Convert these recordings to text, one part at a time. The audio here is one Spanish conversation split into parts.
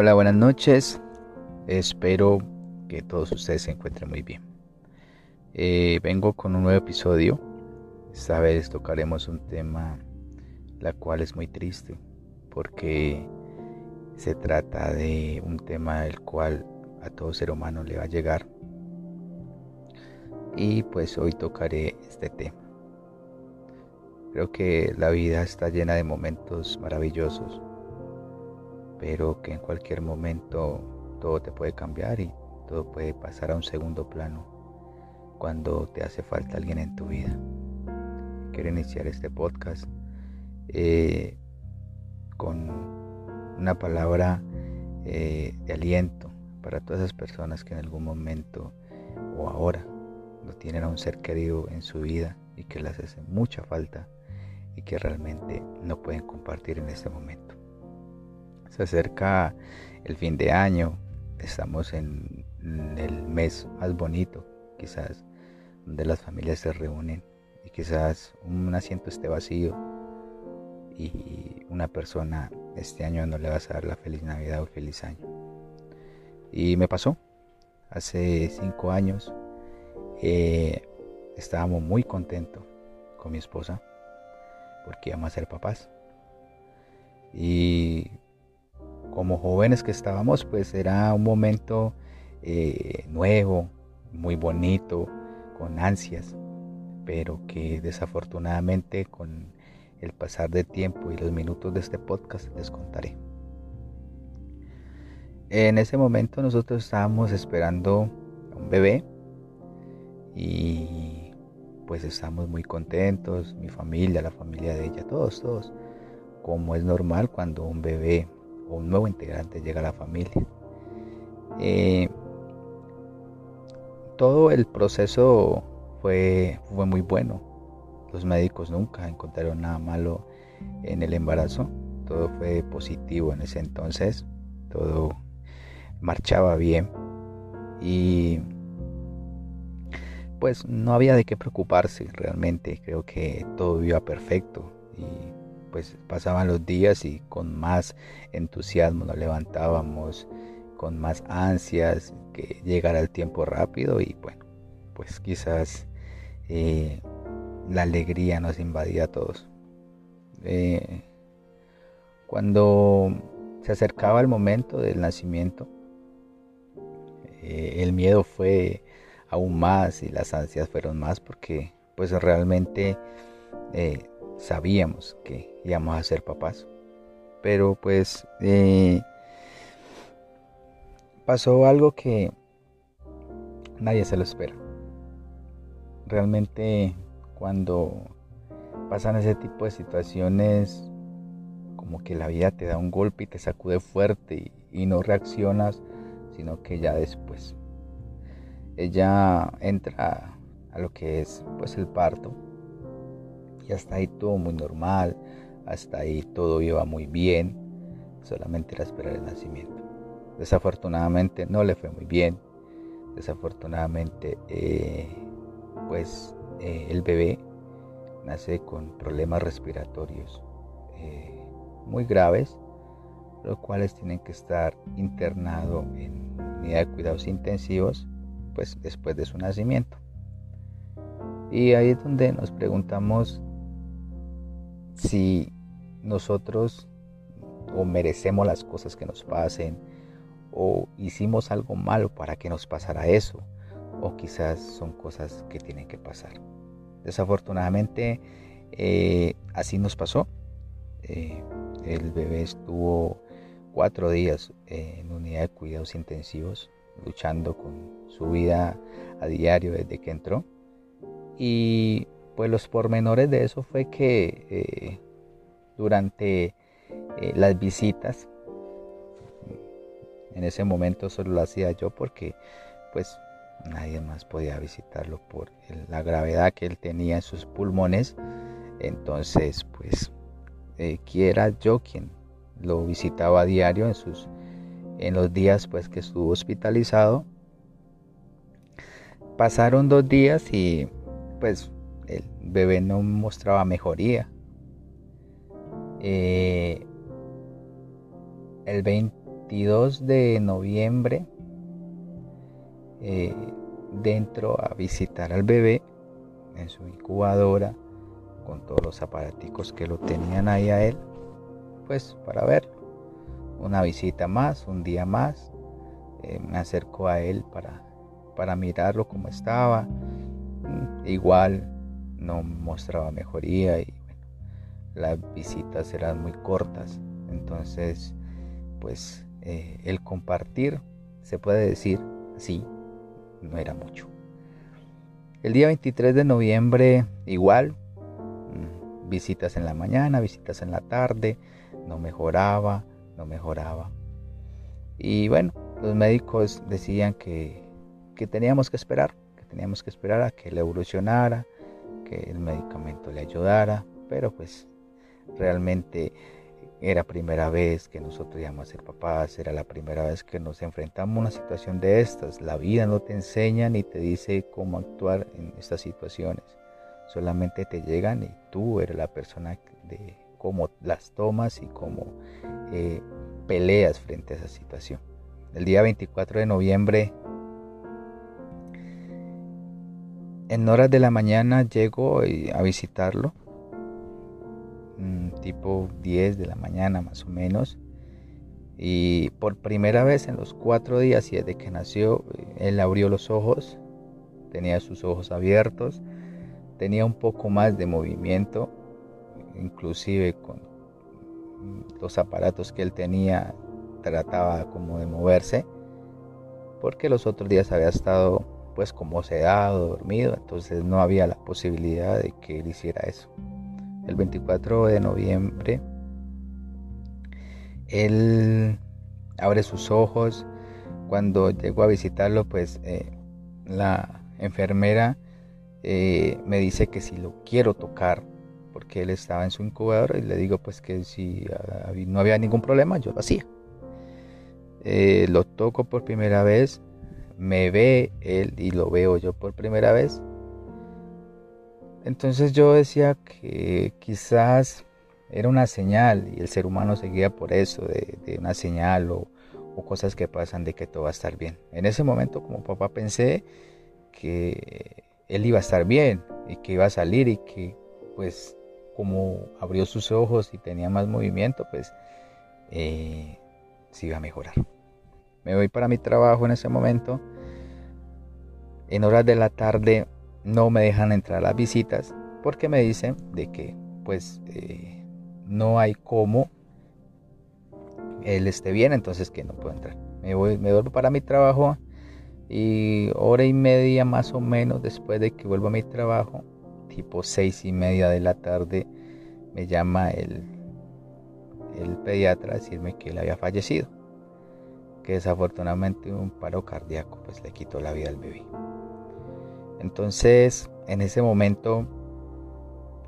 Hola, buenas noches. Espero que todos ustedes se encuentren muy bien. Eh, vengo con un nuevo episodio. Esta vez tocaremos un tema la cual es muy triste porque se trata de un tema del cual a todo ser humano le va a llegar. Y pues hoy tocaré este tema. Creo que la vida está llena de momentos maravillosos pero que en cualquier momento todo te puede cambiar y todo puede pasar a un segundo plano cuando te hace falta alguien en tu vida. Quiero iniciar este podcast eh, con una palabra eh, de aliento para todas esas personas que en algún momento o ahora no tienen a un ser querido en su vida y que les hace mucha falta y que realmente no pueden compartir en este momento. Se acerca el fin de año, estamos en el mes más bonito, quizás, donde las familias se reúnen y quizás un asiento esté vacío y una persona este año no le vas a dar la feliz Navidad o feliz año. Y me pasó, hace cinco años eh, estábamos muy contentos con mi esposa porque íbamos a ser papás. Como jóvenes que estábamos, pues era un momento eh, nuevo, muy bonito, con ansias, pero que desafortunadamente con el pasar del tiempo y los minutos de este podcast les contaré. En ese momento nosotros estábamos esperando a un bebé y pues estamos muy contentos, mi familia, la familia de ella, todos, todos, como es normal cuando un bebé un nuevo integrante llega a la familia. Eh, todo el proceso fue, fue muy bueno. Los médicos nunca encontraron nada malo en el embarazo. Todo fue positivo en ese entonces. Todo marchaba bien. Y pues no había de qué preocuparse realmente. Creo que todo iba perfecto. Pues pasaban los días y con más entusiasmo nos levantábamos, con más ansias, que llegara el tiempo rápido y bueno, pues quizás eh, la alegría nos invadía a todos. Eh, cuando se acercaba el momento del nacimiento, eh, el miedo fue aún más y las ansias fueron más porque pues realmente sabíamos que íbamos a ser papás. Pero pues eh, pasó algo que nadie se lo espera. Realmente cuando pasan ese tipo de situaciones, como que la vida te da un golpe y te sacude fuerte y, y no reaccionas, sino que ya después ella entra a lo que es pues el parto y hasta ahí todo muy normal, hasta ahí todo iba muy bien, solamente era esperar el nacimiento. Desafortunadamente no le fue muy bien, desafortunadamente eh, pues eh, el bebé nace con problemas respiratorios eh, muy graves, los cuales tienen que estar internado en unidad de cuidados intensivos pues después de su nacimiento. Y ahí es donde nos preguntamos si nosotros o merecemos las cosas que nos pasen o hicimos algo malo para que nos pasara eso o quizás son cosas que tienen que pasar. Desafortunadamente eh, así nos pasó. Eh, el bebé estuvo cuatro días en unidad de cuidados intensivos luchando con su vida a diario desde que entró y pues los pormenores de eso fue que eh, durante eh, las visitas, en ese momento solo lo hacía yo porque pues nadie más podía visitarlo por la gravedad que él tenía en sus pulmones. Entonces pues eh, quiera yo quien lo visitaba a diario en sus en los días pues que estuvo hospitalizado. Pasaron dos días y pues el bebé no mostraba mejoría. Eh, el 22 de noviembre eh, dentro a visitar al bebé en su incubadora con todos los aparaticos que lo tenían ahí a él, pues para verlo. Una visita más, un día más, eh, me acerco a él para, para mirarlo como estaba. Mm, igual no mostraba mejoría y las visitas eran muy cortas. Entonces, pues eh, el compartir, se puede decir así, no era mucho. El día 23 de noviembre igual, mm, visitas en la mañana, visitas en la tarde, no mejoraba, no mejoraba. Y bueno, los médicos decían que, que teníamos que esperar, que teníamos que esperar a que él evolucionara, que el medicamento le ayudara, pero pues realmente era primera vez que nosotros íbamos a ser papás, era la primera vez que nos enfrentamos a una situación de estas. La vida no te enseña ni te dice cómo actuar en estas situaciones. Solamente te llegan y tú eres la persona de cómo las tomas y cómo eh, peleas frente a esa situación. El día 24 de noviembre, en horas de la mañana, llego a visitarlo tipo 10 de la mañana más o menos. Y por primera vez en los cuatro días y desde que nació, él abrió los ojos, tenía sus ojos abiertos, tenía un poco más de movimiento, inclusive con los aparatos que él tenía, trataba como de moverse, porque los otros días había estado pues como sedado, dormido, entonces no había la posibilidad de que él hiciera eso el 24 de noviembre, él abre sus ojos. Cuando llego a visitarlo, pues eh, la enfermera eh, me dice que si lo quiero tocar, porque él estaba en su incubador, y le digo pues que si no había ningún problema, yo lo hacía. Eh, lo toco por primera vez, me ve él y lo veo yo por primera vez entonces yo decía que quizás era una señal y el ser humano seguía por eso, de, una señal o, cosas que pasan de que todo va a estar bien. En ese momento como papá pensé que él iba a estar bien y que iba a salir y que pues como abrió sus ojos y tenía más movimiento pues eh, se iba a mejorar. Me voy para mi trabajo en ese momento. En horas de la tarde no me dejan entrar las visitas porque me dicen de que pues eh, no hay cómo él esté bien, entonces que no puedo entrar. Me voy, me vuelvo para mi trabajo y hora y media más o menos después de que vuelvo a mi trabajo, tipo seis y media de la tarde, me llama el, el pediatra a decirme que él había fallecido, que desafortunadamente un paro cardíaco pues le quitó la vida al bebé. Entonces, en ese momento,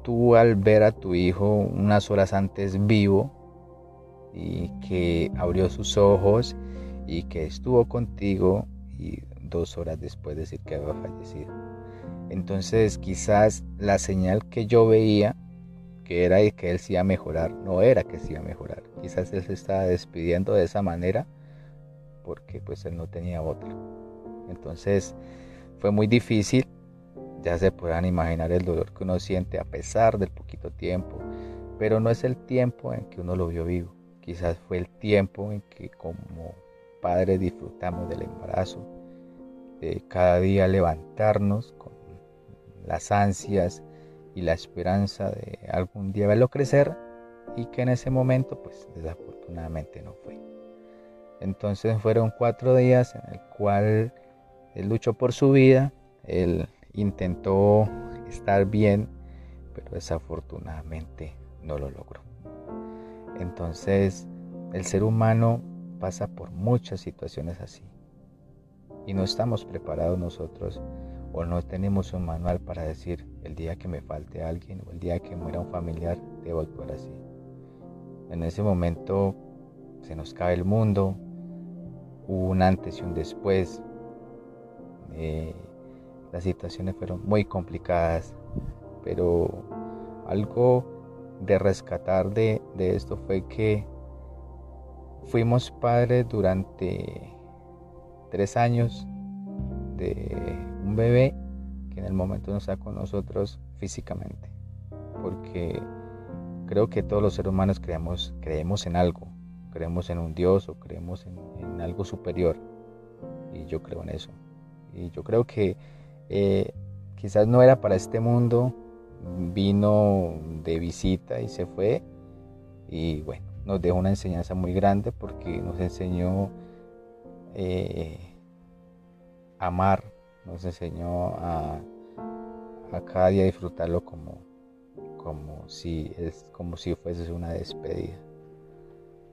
tú al ver a tu hijo unas horas antes vivo y que abrió sus ojos y que estuvo contigo y dos horas después decir que había fallecido. Entonces quizás la señal que yo veía que era que él se iba a mejorar, no era que se iba a mejorar. Quizás él se estaba despidiendo de esa manera porque pues él no tenía otra. Entonces fue muy difícil, ya se podrán imaginar el dolor que uno siente a pesar del poquito tiempo, pero no es el tiempo en que uno lo vio vivo, quizás fue el tiempo en que como padres disfrutamos del embarazo, de cada día levantarnos con las ansias y la esperanza de algún día verlo crecer y que en ese momento pues desafortunadamente no fue. Entonces fueron cuatro días en el cual él luchó por su vida, él intentó estar bien, pero desafortunadamente no lo logró. Entonces, el ser humano pasa por muchas situaciones así. Y no estamos preparados nosotros o no tenemos un manual para decir el día que me falte alguien o el día que muera un familiar debo actuar así. En ese momento se nos cae el mundo, un antes y un después, eh, las situaciones fueron muy complicadas, pero algo de rescatar de, esto fue que fuimos padres durante tres años de un bebé que en el momento no está con nosotros físicamente. Porque creo que todos los seres humanos creemos, creemos en algo, creemos en un Dios o creemos en, algo superior. Y yo creo en eso. Y yo creo que eh, quizás no era para este mundo, vino de visita y se fue. Y bueno, nos dejó una enseñanza muy grande porque nos enseñó eh, a amar, nos enseñó a, a cada día disfrutarlo como, como si, es, como si fuese una despedida.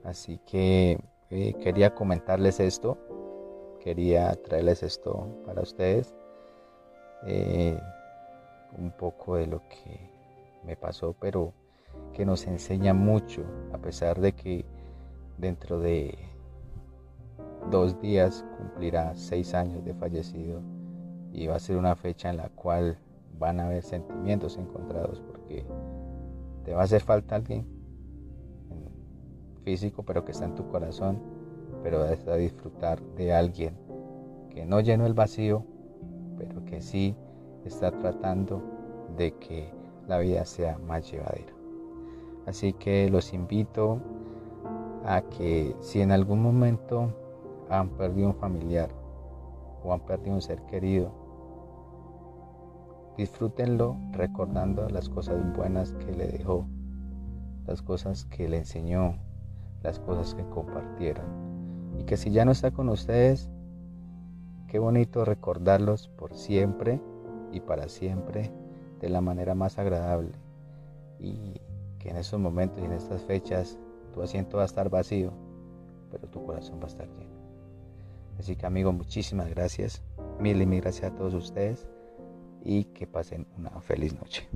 Así que eh, quería comentarles esto, quería traerles esto para ustedes, eh, un poco de lo que me pasó, pero que nos enseña mucho, a pesar de que dentro de dos días cumplirá seis años de fallecido y va a ser una fecha en la cual van a haber sentimientos encontrados porque te va a hacer falta alguien físico pero que está en tu corazón pero vas a disfrutar de alguien que no llenó el vacío pero que sí está tratando de que la vida sea más llevadera. Así que los invito a que si en algún momento han perdido un familiar o han perdido un ser querido Disfrútenlo recordando las cosas buenas que le dejó, las cosas que le enseñó, las cosas que compartieron. Y que si ya no está con ustedes, qué bonito recordarlos por siempre y para siempre de la manera más agradable. Y que en esos momentos y en estas fechas tu asiento va a estar vacío, pero tu corazón va a estar lleno. Así que amigos, muchísimas gracias. Mil y mil gracias a todos ustedes y que pasen una feliz noche.